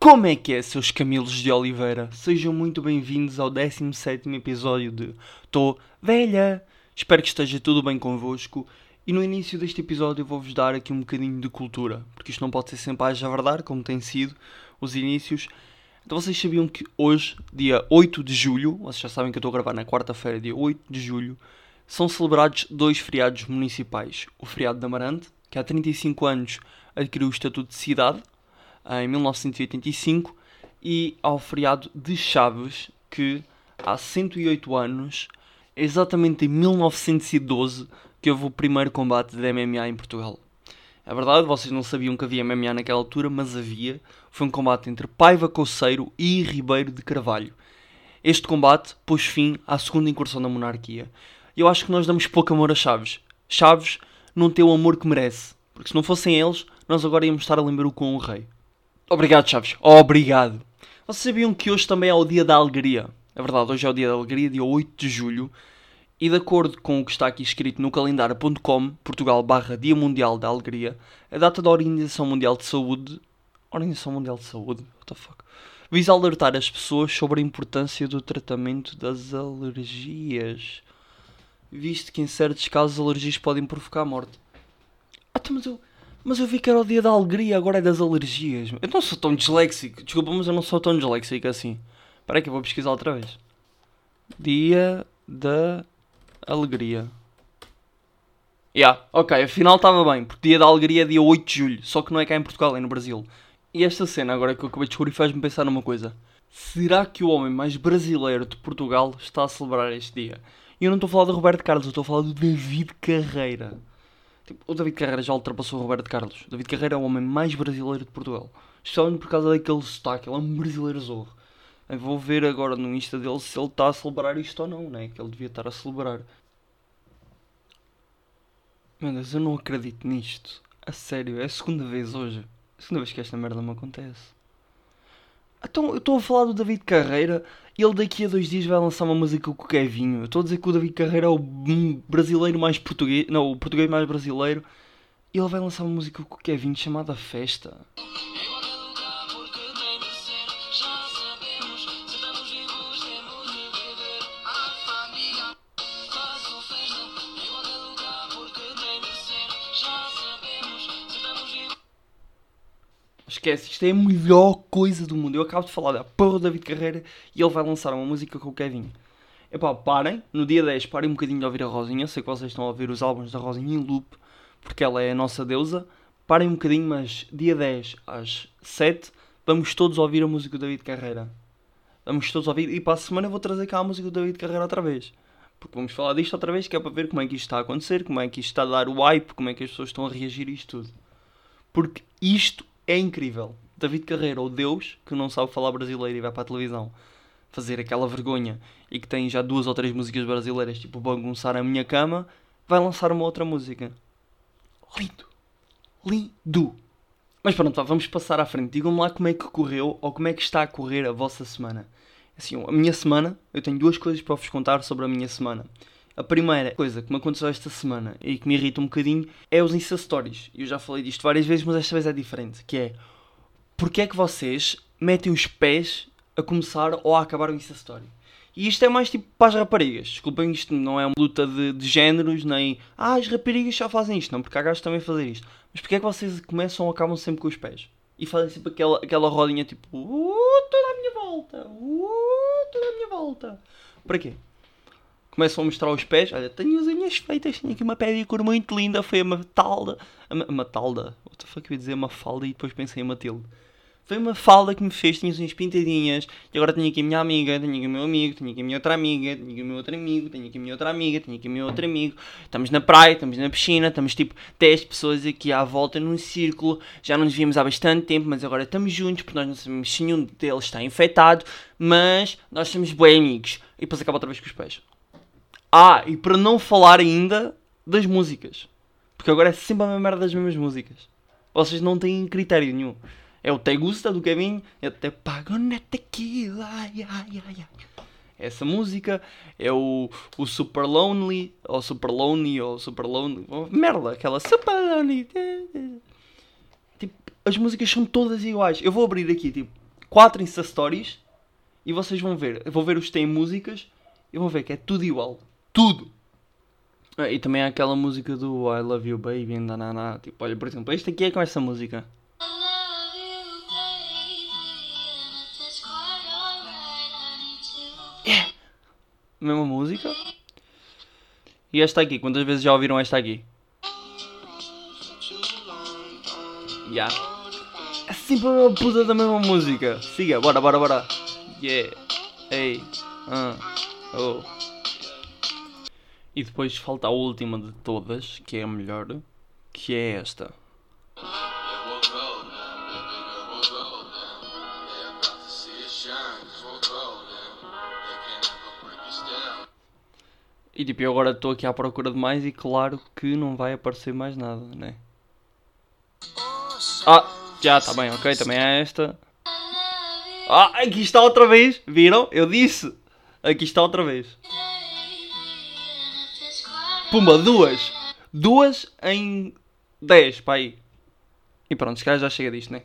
Como é que é, seus Camilos de Oliveira? Sejam muito bem-vindos ao 17 episódio de Tô Velha. Espero que esteja tudo bem convosco. E no início deste episódio vou-vos dar aqui um bocadinho de cultura, porque isto não pode ser sempre a javardar, como tem sido os inícios. Então vocês sabiam que hoje, dia 8 de julho, vocês já sabem que eu estou a gravar na quarta-feira, dia 8 de julho, são celebrados dois feriados municipais. O feriado de Amarante, que há 35 anos adquiriu o estatuto de cidade, em 1985, e ao feriado de Chaves, que há 108 anos, exatamente em 1912, que houve o primeiro combate de MMA em Portugal. É verdade, vocês não sabiam que havia MMA naquela altura, mas havia. Foi um combate entre Paiva Coceiro e Ribeiro de Carvalho. Este combate pôs fim à segunda incursão da monarquia. Eu acho que nós damos pouco amor a Chaves. Chaves não tem o amor que merece. Porque se não fossem eles, nós agora íamos estar a lembrar o com o rei. Obrigado, Chaves. Obrigado. Vocês sabiam que hoje também é o dia da alegria? É verdade, hoje é o dia da alegria, dia 8 de julho. E de acordo com o que está aqui escrito no calendário.com, Portugal barra Dia Mundial da Alegria, a data da Organização Mundial de Saúde. Organização Mundial de Saúde? What the fuck? Visa alertar as pessoas sobre a importância do tratamento das alergias. Visto que em certos casos alergias podem provocar morte. Ah, então, mas eu, mas eu vi que era o dia da alegria, agora é das alergias. Eu não sou tão disléxico. Desculpa, mas eu não sou tão disléxico assim. Espera que eu vou pesquisar outra vez. Dia da alegria. Yeah, ok, afinal estava bem, porque dia da alegria é dia 8 de julho, só que não é cá em Portugal, é no Brasil. E esta cena agora que eu acabei de descobrir faz-me pensar numa coisa. Será que o homem mais brasileiro de Portugal está a celebrar este dia? E eu não estou a falar do Roberto Carlos, eu estou a falar do David Carreira. Tipo, o David Carreira já ultrapassou o Roberto Carlos. O David Carreira é o homem mais brasileiro de Portugal. Especialmente por causa daquele sotaque, ele é um brasileiro zorro. Eu vou ver agora no Insta dele se ele está a celebrar isto ou não, né? Que ele devia estar a celebrar. Meu Deus, eu não acredito nisto. A sério, é a segunda vez hoje. A segunda vez que esta merda me acontece. Então, eu estou a falar do David Carreira ele daqui a dois dias vai lançar uma música com o Kevinho. Eu estou a dizer que o David Carreira é o brasileiro mais português. Não, o português mais brasileiro. Ele vai lançar uma música com o Kevinho chamada Festa. Esquece, isto é a melhor coisa do mundo. Eu acabo de falar da porra do David Carreira e ele vai lançar uma música com o Kevin. Epá, parem, no dia 10 parem um bocadinho de ouvir a Rosinha. Sei que vocês estão a ouvir os álbuns da Rosinha em loop, porque ela é a nossa deusa. Parem um bocadinho, mas dia 10 às 7 vamos todos ouvir a música do David Carreira. Vamos todos ouvir e para a semana vou trazer cá a música do David Carreira outra vez. Porque vamos falar disto outra vez, que é para ver como é que isto está a acontecer, como é que isto está a dar o hype, como é que as pessoas estão a reagir a isto tudo. Porque isto é incrível. David Carreira, o Deus, que não sabe falar brasileiro e vai para a televisão fazer aquela vergonha e que tem já duas ou três músicas brasileiras, tipo Bagunçar a Minha Cama, vai lançar uma outra música. Lindo! Lindo! Mas pronto, vamos passar à frente. Digam-me lá como é que correu ou como é que está a correr a vossa semana. Assim, a minha semana, eu tenho duas coisas para vos contar sobre a minha semana. A primeira coisa que me aconteceu esta semana e que me irrita um bocadinho é os Insta Stories. Eu já falei disto várias vezes, mas esta vez é diferente. Que é, porque é que vocês metem os pés a começar ou a acabar o Insta Story? E isto é mais tipo para as raparigas. Desculpem, isto não é uma luta de, de géneros, nem... Ah, as raparigas só fazem isto. Não, porque há gajos também fazem isto. Mas porque é que vocês começam ou acabam sempre com os pés? E fazem sempre aquela, aquela rodinha tipo... Uh, toda a minha volta. Uh, toda a minha volta. Para quê? Começam a mostrar os pés. Olha, tenho as unhas feitas, tenho aqui uma pedicure muito linda, foi a Matalda. A, Ma Matalda? What the fuck eu ia dizer uma falda e depois pensei em Matilde. Foi uma falda que me fez, tinha as unhas pintadinhas, e agora tenho aqui a minha amiga, tenho aqui o meu amigo, tenho aqui a minha outra amiga, tenho aqui o meu outro amigo, tenho aqui a minha outra amiga, tenho aqui o meu outro amigo. Estamos na praia, estamos na piscina, estamos tipo 10 pessoas aqui à volta num círculo. Já não nos víamos há bastante tempo, mas agora estamos juntos, porque nós não sabemos se nenhum deles está infectado, mas nós somos bem amigos. E depois acaba outra vez com os pés. Ah, e para não falar ainda das músicas. Porque agora é sempre a mesma merda das mesmas músicas. Vocês não têm critério nenhum. É o Te Gusta do Kevin, é Te Pago na Tequila. Ai, ai, ai. Essa música é o, o Super Lonely, ou Super Lonely, ou Super Lonely. Merda, aquela Super Lonely. Tipo, as músicas são todas iguais. Eu vou abrir aqui, tipo, 4 Insta Stories e vocês vão ver. Eu vou ver os que têm músicas e vão ver que é tudo igual. Tudo! Ah, e também há aquela música do I Love You Baby and nanana. Tipo, olha, por exemplo, este aqui é com essa música. Yeah. Mesma música. E esta aqui, quantas vezes já ouviram esta aqui? Yeah. É sempre a mesma puta da mesma música. Siga, bora, bora, bora. Yeah. Ei. Uh. Oh. E depois falta a última de todas, que é a melhor, que é esta. E tipo, eu agora estou aqui à procura de mais e claro que não vai aparecer mais nada, né? Ah, já está bem, ok, também é esta. Ah, aqui está outra vez, viram? Eu disse! Aqui está outra vez. Pumba, duas! Duas em 10, pá aí. E pronto, se calhar já chega disto, né?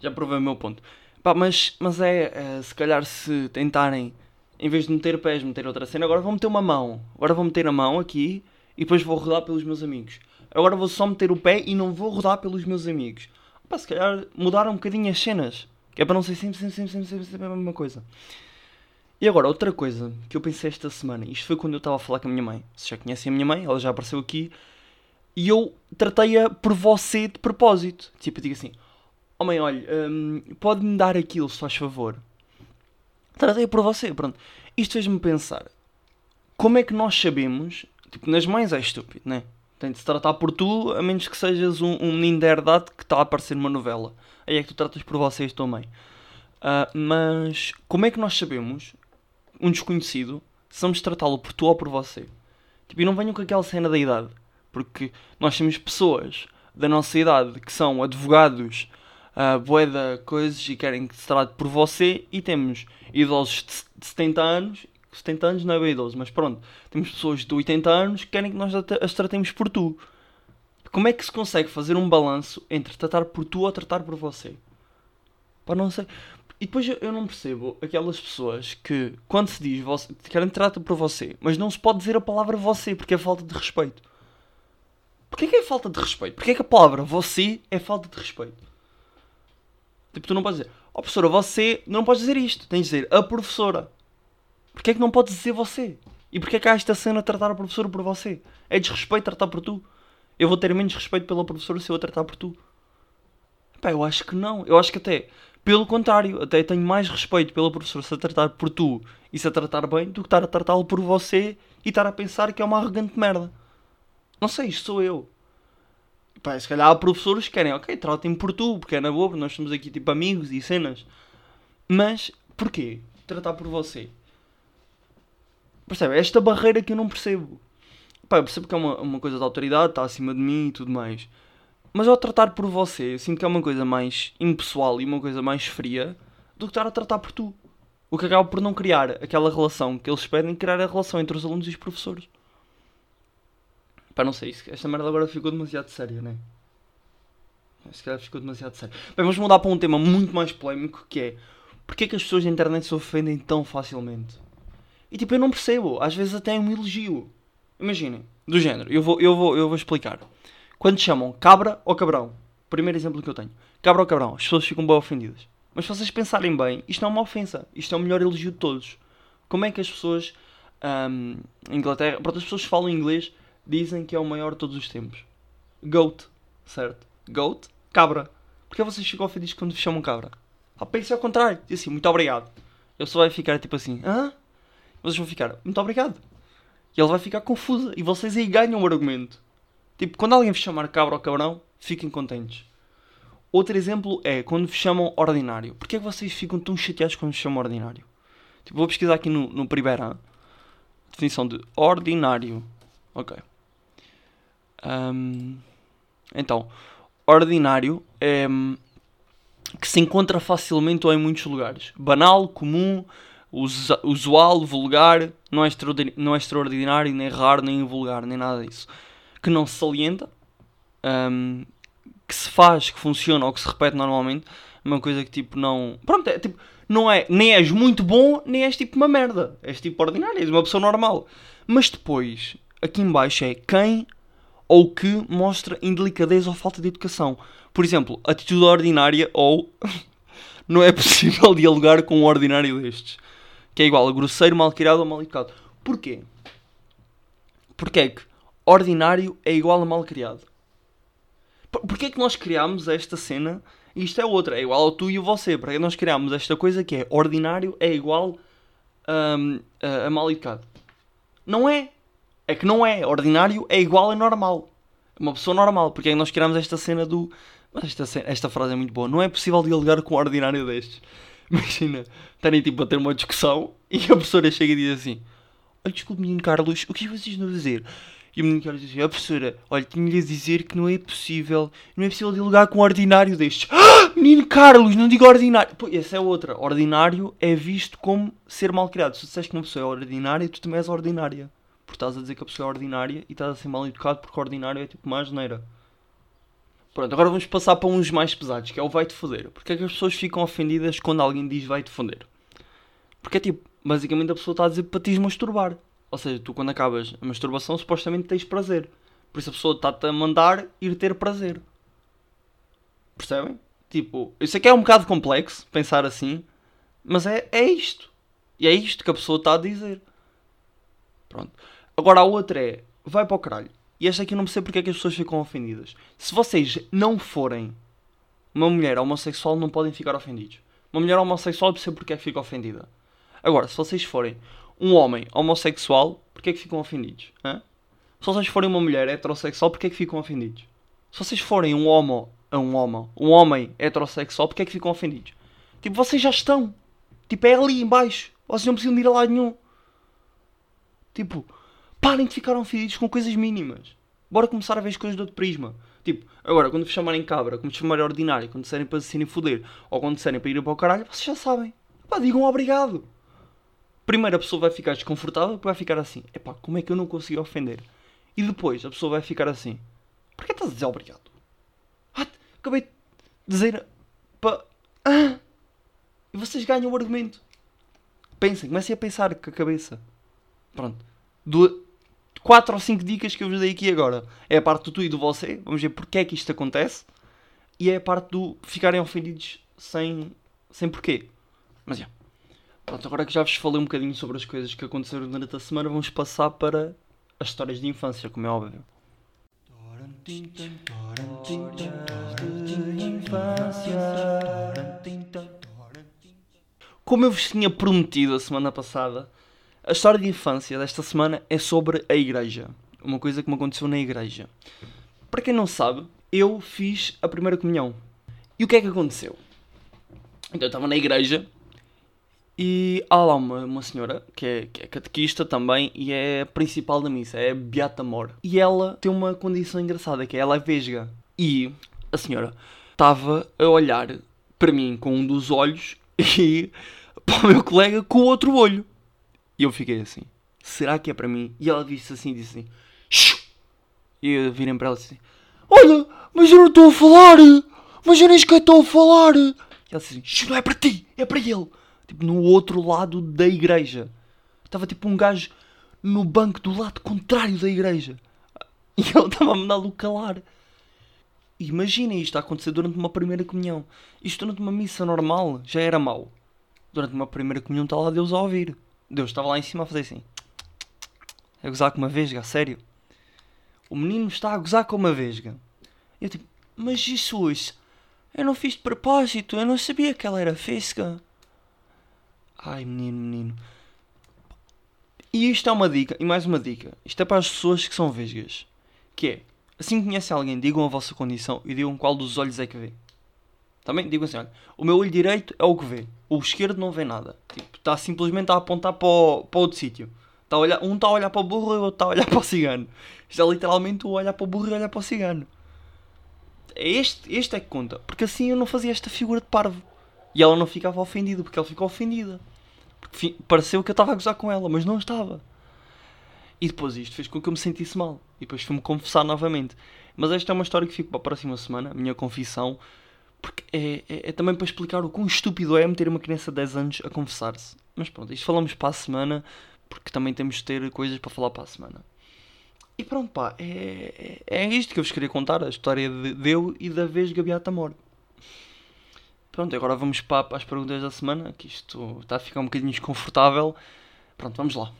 Já provei o meu ponto. Pá, mas, mas é, é, se calhar se tentarem, em vez de meter pés, meter outra cena, agora vou meter uma mão. Agora vou meter a mão aqui e depois vou rodar pelos meus amigos. Agora vou só meter o pé e não vou rodar pelos meus amigos. Pá, se calhar mudar um bocadinho as cenas. Que é para não ser sempre, sempre, sempre, sempre, sempre, sempre a mesma coisa. E agora, outra coisa que eu pensei esta semana, isto foi quando eu estava a falar com a minha mãe. Vocês já conhecem a minha mãe, ela já apareceu aqui. E eu tratei-a por você de propósito. Tipo, eu digo assim: Oh mãe, olha, hum, pode-me dar aquilo, se faz favor. Tratei-a por você, pronto. Isto fez-me pensar: como é que nós sabemos? Tipo, nas mães é estúpido, né? Tem de se tratar por tu, a menos que sejas um, um menino da herdade que está a aparecer numa novela. Aí é que tu tratas por vocês mãe. Uh, mas como é que nós sabemos um desconhecido, se vamos tratá-lo por tu ou por você. Tipo, e não venham com aquela cena da idade. Porque nós temos pessoas da nossa idade que são advogados, uh, boeda, coisas e querem que se trate por você. E temos idosos de 70 anos, 70 anos não é bem idoso, mas pronto. Temos pessoas de 80 anos que querem que nós as tratemos por tu. Como é que se consegue fazer um balanço entre tratar por tu ou tratar por você? Para não sei. E depois eu não percebo aquelas pessoas que, quando se diz você, querem tratar por você, mas não se pode dizer a palavra você porque é falta de respeito. Porquê que é falta de respeito? Porquê que a palavra você é falta de respeito? Tipo, tu não podes dizer, ó oh, professora, você não podes dizer isto, tens de dizer a professora. Porquê que não podes dizer você? E porquê que há esta cena a tratar a professora por você? É desrespeito tratar por tu? Eu vou ter menos respeito pela professora se eu a tratar por tu? Pá, eu acho que não. Eu acho que até pelo contrário, até tenho mais respeito pelo professor se a tratar por tu e se a tratar bem do que estar a tratá-lo por você e estar a pensar que é uma arrogante merda. Não sei, isto sou eu. Pá, se calhar há professores que querem, ok, tratem-me por tu, porque é na boa, nós somos aqui tipo amigos e cenas. Mas, porquê? Tratar por você. Percebe? É esta barreira que eu não percebo. Pá, eu percebo que é uma, uma coisa de autoridade, está acima de mim e tudo mais. Mas ao tratar por você, eu sinto que é uma coisa mais impessoal e uma coisa mais fria do que estar a tratar por tu. O que acaba por não criar aquela relação que eles pedem, criar a relação entre os alunos e os professores. Pá, não sei, esta merda agora ficou demasiado séria, né? Se calhar ficou demasiado sério. Bem, vamos mudar para um tema muito mais polémico que é Porquê é que as pessoas da internet se ofendem tão facilmente? E tipo, eu não percebo. Às vezes até é um elogio. Imaginem, do género, eu vou, eu vou, eu vou explicar. Quando chamam cabra ou cabrão, primeiro exemplo que eu tenho, cabra ou cabrão, as pessoas ficam bem ofendidas. Mas se vocês pensarem bem, isto não é uma ofensa, isto é o melhor elogio de todos. Como é que as pessoas, um, Inglaterra, pronto, as pessoas que falam inglês dizem que é o maior de todos os tempos? Goat, certo? Goat, cabra. Porquê vocês ficam ofendidos quando vos chamam cabra? Ah, pense ao contrário, diz assim, muito obrigado. Ele só vai ficar tipo assim, hã? Vocês vão ficar, muito obrigado. E ele vai ficar confuso. E vocês aí ganham o argumento. Tipo, quando alguém vos chamar cabra ou cabrão, fiquem contentes. Outro exemplo é quando vos chamam ordinário. Porquê é que vocês ficam tão chateados quando vos chamam ordinário? Tipo, vou pesquisar aqui no, no primeiro definição de ordinário. Ok. Um, então, ordinário é hum, que se encontra facilmente ou em muitos lugares. Banal, comum, usual, vulgar, não é, não é extraordinário, nem raro, nem vulgar, nem nada disso que não se salienta, um, que se faz, que funciona ou que se repete normalmente, uma coisa que tipo não. Pronto, é tipo. não é, nem és muito bom, nem és tipo uma merda. És tipo ordinário, és uma pessoa normal. Mas depois, aqui em baixo é quem ou que mostra indelicadeza ou falta de educação. Por exemplo, atitude ordinária ou não é possível dialogar com um ordinário destes. Que é igual a grosseiro, mal criado ou mal educado. Porquê? Porque é que ordinário é igual a mal criado. Porquê é que nós criámos esta cena e isto é outra, é igual ao tu e o você. Porque nós criámos esta coisa que é ordinário é igual um, a, a mal educado. Não é. É que não é. Ordinário é igual a normal. Uma pessoa normal. Porque é que nós criámos esta cena do esta, esta frase é muito boa. Não é possível dialogar com um ordinário destes. Imagina, estarem tipo a ter uma discussão e a professora chega e diz assim: Olha, desculpe, menino Carlos, o que é vocês estão a dizer? E o menino Carlos diz assim: A professora, olha, tinha-lhe a dizer que não é possível, não é possível dialogar com um ordinário destes. Ah, menino Carlos, não diga ordinário. Pô, essa é outra. Ordinário é visto como ser mal criado. Se tu disseste que uma pessoa é ordinária, tu também és ordinária. Porque estás a dizer que a pessoa é ordinária e estás a ser mal educado porque ordinário é tipo uma geneira. Pronto, agora vamos passar para uns mais pesados, que é o vai-te foder. Porque é que as pessoas ficam ofendidas quando alguém diz vai-te foder? Porque é tipo, basicamente a pessoa está a dizer para te masturbar. Ou seja, tu quando acabas a masturbação supostamente tens prazer. Por isso a pessoa está-te a mandar ir ter prazer. Percebem? Tipo, eu sei que é um bocado complexo pensar assim, mas é, é isto. E é isto que a pessoa está a dizer. Pronto. Agora a outra é, vai para o caralho. E esta aqui eu não percebo porque é que as pessoas ficam ofendidas. Se vocês não forem uma mulher homossexual, não podem ficar ofendidos. Uma mulher homossexual, eu percebo porque é que fica ofendida. Agora, se vocês forem um homem homossexual, porque é que ficam ofendidos? Hã? Se vocês forem uma mulher heterossexual, porque é que ficam ofendidos? Se vocês forem um homo, um homo, um homem heterossexual, porque é que ficam ofendidos? Tipo, vocês já estão. Tipo, é ali embaixo. Vocês não precisam de ir a lado nenhum. Tipo, Parem de ficar ofendidos com coisas mínimas. Bora começar a ver as coisas de outro prisma. Tipo, agora, quando vos chamarem cabra, quando vos chamarem ordinário, quando disserem para se foder, ou quando disserem para ir para o caralho, vocês já sabem. Pá, digam obrigado. Primeiro a pessoa vai ficar desconfortável, vai ficar assim, epá, como é que eu não consegui ofender? E depois a pessoa vai ficar assim, porquê estás a dizer obrigado? Ah, acabei de dizer para... Ah! E vocês ganham o argumento. Pensem, comecem a pensar com a cabeça. Pronto. Do, quatro ou cinco dicas que eu vos dei aqui agora. É a parte do tu e do você, vamos ver porque é que isto acontece, e é a parte do ficarem ofendidos sem, sem porquê. Mas já. Pronto, agora que já vos falei um bocadinho sobre as coisas que aconteceram durante a semana, vamos passar para as histórias de infância, como é óbvio. Como eu vos tinha prometido a semana passada, a história de infância desta semana é sobre a igreja. Uma coisa que me aconteceu na igreja. Para quem não sabe, eu fiz a primeira comunhão. E o que é que aconteceu? Então eu estava na igreja e há lá uma, uma senhora que é, que é catequista também e é a principal da missa, é Beata Mor. E ela tem uma condição engraçada, que é ela é vesga. E a senhora estava a olhar para mim com um dos olhos e para o meu colega com o outro olho. E eu fiquei assim: será que é para mim? E ela disse assim: disse assim! E eu virei para ela assim: olha, mas eu não estou a falar, mas eu nem sequer estou a falar. E ela disse assim: não é para ti, é para ele. Tipo, no outro lado da igreja. Estava tipo um gajo no banco do lado contrário da igreja. E ele estava a mandá-lo calar. Imaginem isto a acontecer durante uma primeira comunhão. Isto durante uma missa normal já era mau. Durante uma primeira comunhão está lá Deus a ouvir. Deus estava lá em cima a fazer assim. A gozar com uma vesga, a sério. O menino está a gozar com uma vesga. Eu tipo, mas Jesus, eu não fiz de propósito, eu não sabia que ela era vesga. Ai, menino, menino. E isto é uma dica, e mais uma dica. Isto é para as pessoas que são vesgas. Que é, assim que conhecem alguém, digam a vossa condição e digam qual dos olhos é que vê. Também digam assim, olha, o meu olho direito é o que vê, o esquerdo não vê nada. Tipo, está simplesmente a apontar para, o, para outro sítio. Tá olhar, um está a olhar para o burro e o outro está a olhar para o cigano. Isto é literalmente o olhar para o burro e olhar para o cigano. É este, este é que conta. Porque assim eu não fazia esta figura de parvo. E ela não ficava ofendida, porque ela ficou ofendida. Pareceu que eu estava a gozar com ela, mas não estava. E depois isto fez com que eu me sentisse mal. E depois fui-me confessar novamente. Mas esta é uma história que fico para a próxima semana, a minha confissão Porque é, é, é também para explicar o quão estúpido é meter uma criança de 10 anos a conversar-se. Mas pronto, isto falamos para a semana, porque também temos de ter coisas para falar para a semana. E pronto, pá, é, é, é isto que eu vos queria contar, a história de, de eu e da vez Gabiata Mor. Pronto, agora vamos para, as perguntas da semana, que isto está a ficar um bocadinho desconfortável. Pronto, vamos lá.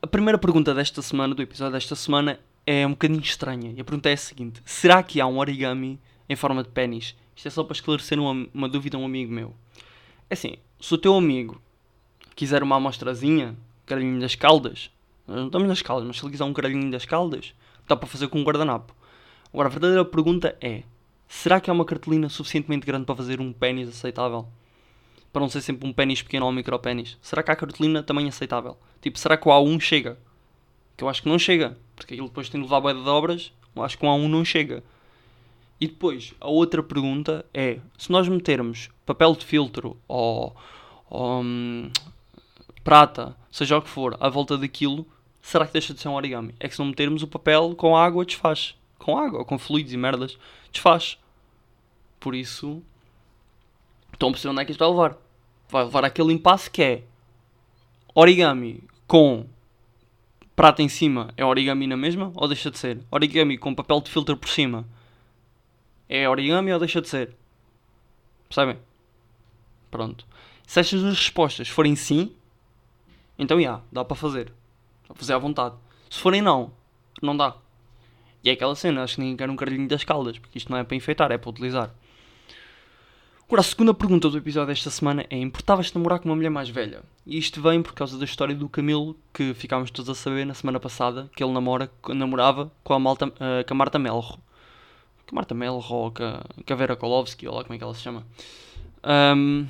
A primeira pergunta desta semana, do episódio desta semana, é um bocadinho estranha. E a pergunta é a seguinte: Será que há um origami em forma de pênis? Isto é só para esclarecer uma, uma dúvida a um amigo meu. É assim, se o teu amigo quiser uma amostrazinha, caralhinho das caldas, nós não estamos nas caldas, mas se ele quiser um caralhinho das caldas, dá para fazer com um guardanapo. Agora, a verdadeira pergunta é: será que há uma cartolina suficientemente grande para fazer um pênis aceitável? Para não ser sempre um pênis pequeno ou um micro pênis. Será que há cartolina também aceitável? Tipo, será que o A1 chega? Que eu acho que não chega, porque aquilo depois tem de levar boia de obras, eu acho que o A1 não chega. E depois, a outra pergunta é: se nós metermos papel de filtro ou, ou hum, prata, seja o que for, à volta daquilo, será que deixa de ser um origami? É que se não metermos o papel com água, desfaz. Com água, com fluidos e merdas, desfaz. Por isso, estão a perceber onde é que isto vai levar. Vai levar aquele impasse que é origami com prata em cima é origami na mesma ou deixa de ser? Origami com papel de filtro por cima é origami ou deixa de ser? Percebem? Pronto. Se estas duas respostas forem sim, então já, dá para fazer. Dá para fazer à vontade. Se forem não, não dá. E é aquela cena, acho que ninguém quer um caralhinho das caldas, porque isto não é para enfeitar, é para utilizar. Agora, a segunda pergunta do episódio desta semana é: importavas-te namorar com uma mulher mais velha? E isto vem por causa da história do Camilo, que ficámos todos a saber na semana passada, que ele namora, namorava com a, Malta, uh, com a Marta Melro. Com a Marta Melro ou com a Vera Kolowski, ou lá como é que ela se chama. Um,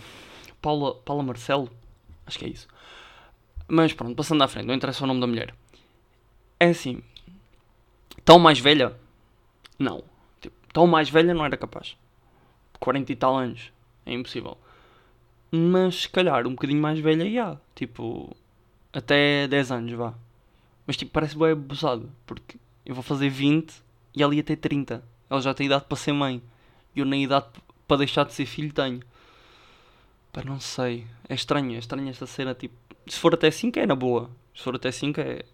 Paula, Paula Marcelo? Acho que é isso. Mas pronto, passando à frente, não interessa o nome da mulher. É assim. Tão mais velha? Não. Tipo, tão mais velha não era capaz. 40 e tal anos. É impossível. Mas se calhar um bocadinho mais velha, já. Tipo, até 10 anos, vá. Mas tipo, parece bem abusado. Porque eu vou fazer 20 e ela ia ter 30. Ela já tem idade para ser mãe. E eu nem idade para deixar de ser filho tenho. Pá, não sei. É estranho, é estranho esta cena. Tipo, se for até 5 é na boa. Se for até 5 é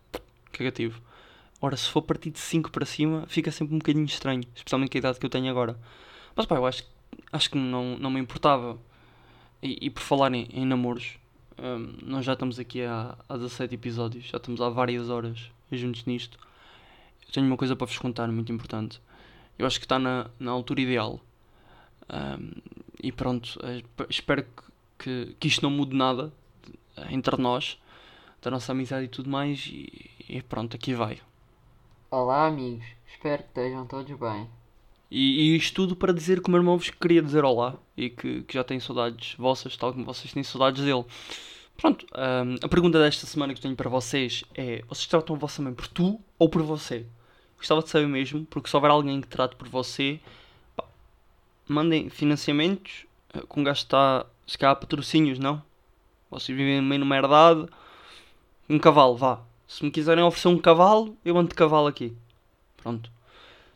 cagativo. Ora, se for partir de 5 para cima, fica sempre um bocadinho estranho. Especialmente com a idade que eu tenho agora. Mas pá, eu acho que acho que não, não me importava. E, e por falar em, em namoros, um, nós já estamos aqui há, há 17 episódios, já estamos há várias horas juntos nisto. Eu tenho uma coisa para vos contar, muito importante. Eu acho que está na, na altura ideal. Um, e pronto, eh, espero que, que, que, isto não mude nada entre nós, da nossa amizade e tudo mais. E, e pronto, aqui vai. Olá, amigos. Espero que estejam todos bem. E, e isto tudo para dizer que o meu irmão vos queria dizer olá e que, que já tem saudades vossas, tal como vocês têm saudades dele. Pronto, um, a pergunta desta semana que tenho para vocês é: vocês tratam a vossa mãe por tu ou por você? Gostava de saber mesmo, porque se houver alguém que trate por você, pá, mandem financiamentos, eh, com um gajo está, se calhar, patrocínios, não? Vocês vivem meio numa herdade, um cavalo, vá. Se me quiserem oferecer um cavalo, eu ando de cavalo aqui. Pronto.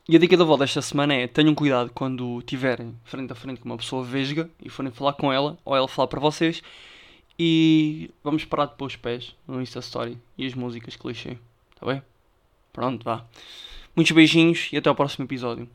E a dica da avó desta semana é: tenham cuidado quando estiverem frente a frente com uma pessoa vesga e forem falar com ela, ou ela falar para vocês. E vamos parar de os pés no Insta Story e as músicas clichê. Tá bem? Pronto, vá. Muitos beijinhos e até ao próximo episódio.